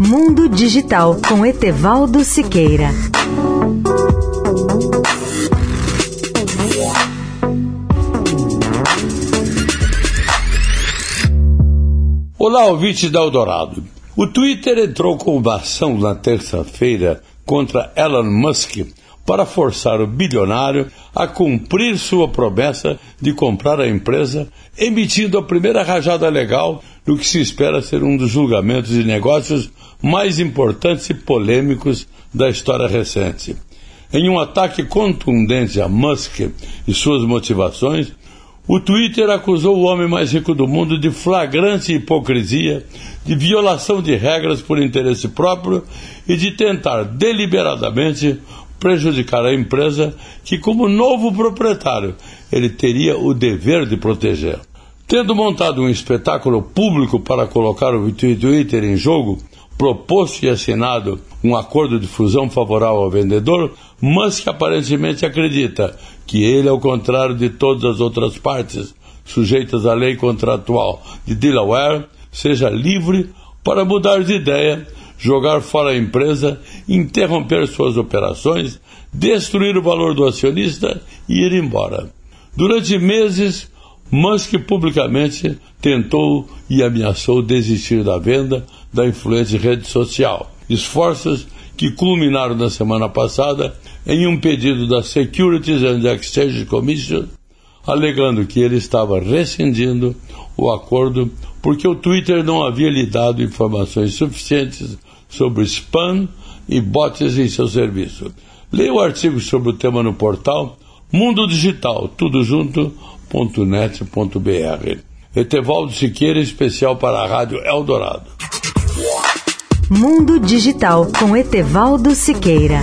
Mundo Digital com Etevaldo Siqueira. Olá, ouvintes da Eldorado. O Twitter entrou com uma ação na terça-feira contra Elon Musk para forçar o bilionário a cumprir sua promessa de comprar a empresa, emitindo a primeira rajada legal no que se espera ser um dos julgamentos de negócios mais importantes e polêmicos da história recente. Em um ataque contundente a Musk e suas motivações, o Twitter acusou o homem mais rico do mundo de flagrante hipocrisia, de violação de regras por interesse próprio e de tentar deliberadamente prejudicar a empresa que, como novo proprietário, ele teria o dever de proteger. Tendo montado um espetáculo público para colocar o Twitter em jogo, proposto e assinado um acordo de fusão favorável ao vendedor, Musk aparentemente acredita que ele, ao contrário de todas as outras partes sujeitas à lei contratual de Delaware, seja livre para mudar de ideia, jogar fora a empresa, interromper suas operações, destruir o valor do acionista e ir embora. Durante meses, Musk publicamente tentou e ameaçou desistir da venda da influente rede social. Esforços que culminaram na semana passada em um pedido da Securities and Exchange Commission, alegando que ele estava rescindindo o acordo porque o Twitter não havia lhe dado informações suficientes sobre spam e bots em seu serviço. Leia o artigo sobre o tema no portal Mundo Digital, tudo junto.net.br. Etevaldo Siqueira, especial para a Rádio Eldorado. Mundo Digital com Etevaldo Siqueira.